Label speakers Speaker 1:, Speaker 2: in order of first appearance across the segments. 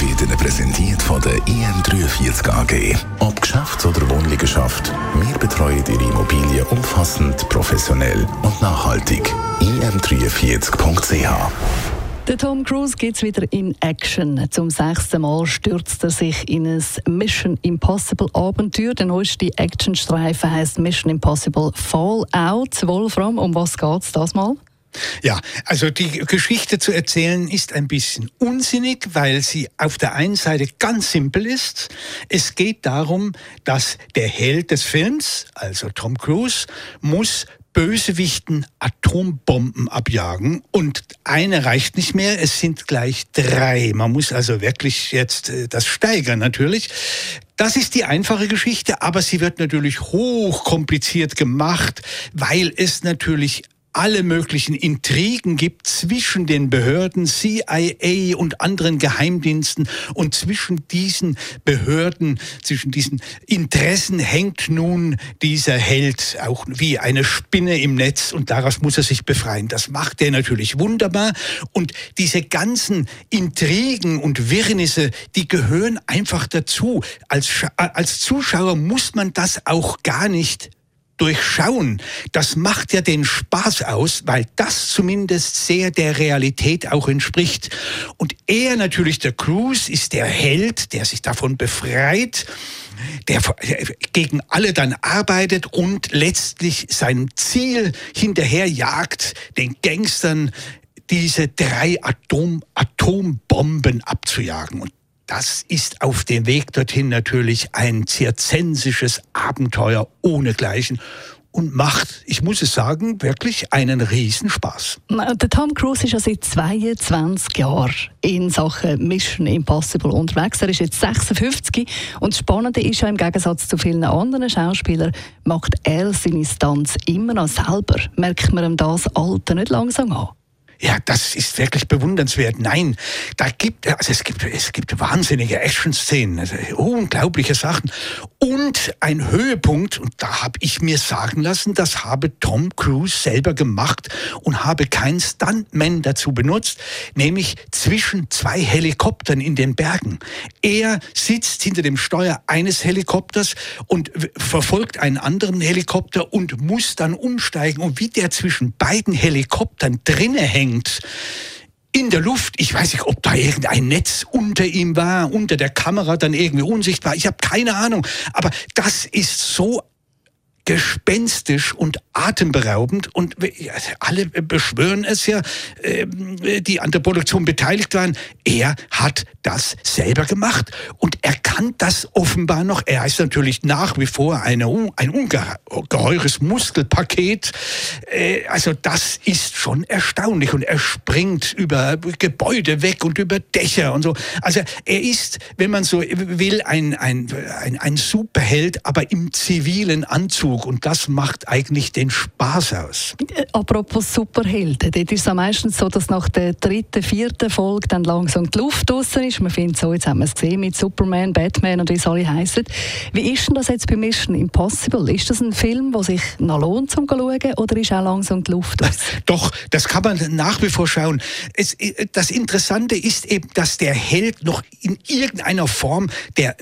Speaker 1: wird Ihnen präsentiert von der IM43 AG. Ob Geschäfts- oder Wohnliegenschaft, wir betreuen Ihre Immobilie umfassend, professionell und nachhaltig. im43.ch
Speaker 2: der Tom Cruise geht wieder in Action. Zum sechsten Mal stürzt er sich in ein Mission Impossible Abenteuer. Der neueste Actionstreifen heißt Mission Impossible Fallout. Wolfram, um was geht's das mal?
Speaker 3: Ja, also die Geschichte zu erzählen ist ein bisschen unsinnig, weil sie auf der einen Seite ganz simpel ist. Es geht darum, dass der Held des Films, also Tom Cruise, muss Bösewichten Atombomben abjagen und eine reicht nicht mehr, es sind gleich drei. Man muss also wirklich jetzt äh, das steigern natürlich. Das ist die einfache Geschichte, aber sie wird natürlich hochkompliziert gemacht, weil es natürlich alle möglichen Intrigen gibt zwischen den Behörden, CIA und anderen Geheimdiensten und zwischen diesen Behörden, zwischen diesen Interessen hängt nun dieser Held auch wie eine Spinne im Netz und daraus muss er sich befreien. Das macht er natürlich wunderbar und diese ganzen Intrigen und Wirrnisse, die gehören einfach dazu. Als, als Zuschauer muss man das auch gar nicht durchschauen, das macht ja den Spaß aus, weil das zumindest sehr der Realität auch entspricht. Und er natürlich, der Cruz, ist der Held, der sich davon befreit, der gegen alle dann arbeitet und letztlich seinem Ziel hinterherjagt, den Gangstern diese drei Atom, Atombomben abzujagen. Und das ist auf dem Weg dorthin natürlich ein zirzensisches Abenteuer ohnegleichen und macht, ich muss es sagen, wirklich einen Riesenspaß.
Speaker 2: Der Tom Cruise ist ja seit 22 Jahren in Sachen Mission Impossible unterwegs. Er ist jetzt 56 und das Spannende ist ja im Gegensatz zu vielen anderen Schauspielern, macht er seine Stunts immer noch selber. Merkt man ihm das Alter nicht langsam an?
Speaker 3: Ja, das ist wirklich bewundernswert. Nein, da gibt also es gibt es gibt wahnsinnige Action-Szenen, also unglaubliche Sachen und ein Höhepunkt und da habe ich mir sagen lassen, das habe Tom Cruise selber gemacht und habe keinen Stuntman dazu benutzt, nämlich zwischen zwei Helikoptern in den Bergen. Er sitzt hinter dem Steuer eines Helikopters und verfolgt einen anderen Helikopter und muss dann umsteigen und wie der zwischen beiden Helikoptern drinne hängt hängt in der Luft. Ich weiß nicht, ob da irgendein Netz unter ihm war, unter der Kamera dann irgendwie unsichtbar. Ich habe keine Ahnung. Aber das ist so gespenstisch und atemberaubend und alle beschwören es ja, ähm, die an der Produktion beteiligt waren. Er hat das selber gemacht und er kann das offenbar noch. Er ist natürlich nach wie vor eine, ein ungeheures Muskelpaket. Äh, also das ist schon erstaunlich und er springt über Gebäude weg und über Dächer und so. Also er ist, wenn man so will, ein, ein, ein, ein Superheld, aber im zivilen Anzug Zug. Und das macht eigentlich den Spaß aus.
Speaker 2: Apropos Superhelden, dort ist es ja meistens so, dass nach der dritten, vierten Folge dann langsam die Luft draußen ist. Man findet so, jetzt haben wir es gesehen mit Superman, Batman und wie es alle heißen. Wie ist denn das jetzt bei Mission Impossible? Ist das ein Film, der sich noch lohnt zum schauen oder ist auch langsam die Luft aus?
Speaker 3: Doch, das kann man nach wie vor schauen. Es, das Interessante ist eben, dass der Held noch in irgendeiner Form der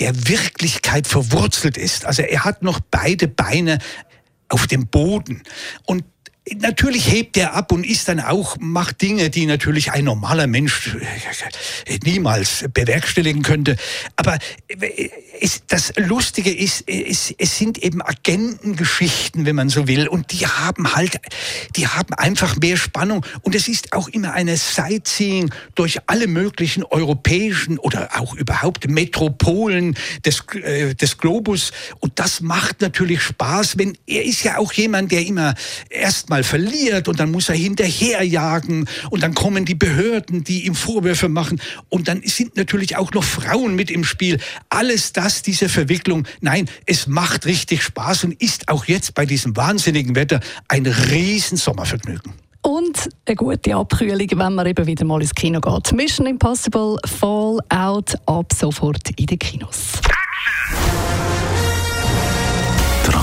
Speaker 3: der Wirklichkeit verwurzelt ist. Also er hat noch beide Beine auf dem Boden. Und Natürlich hebt er ab und ist dann auch, macht Dinge, die natürlich ein normaler Mensch niemals bewerkstelligen könnte. Aber es, das Lustige ist, es, es sind eben Agentengeschichten, wenn man so will. Und die haben halt, die haben einfach mehr Spannung. Und es ist auch immer eine Sightseeing durch alle möglichen europäischen oder auch überhaupt Metropolen des, äh, des Globus. Und das macht natürlich Spaß, wenn er ist ja auch jemand, der immer erstmal mal verliert und dann muss er hinterherjagen und dann kommen die Behörden, die ihm Vorwürfe machen und dann sind natürlich auch noch Frauen mit im Spiel. Alles das, diese Verwicklung, nein, es macht richtig Spaß und ist auch jetzt bei diesem wahnsinnigen Wetter ein riesen Sommervergnügen.
Speaker 2: und eine gute Abkühlung, wenn man eben wieder mal ins Kino geht. Mission Impossible Fallout ab sofort in den Kinos.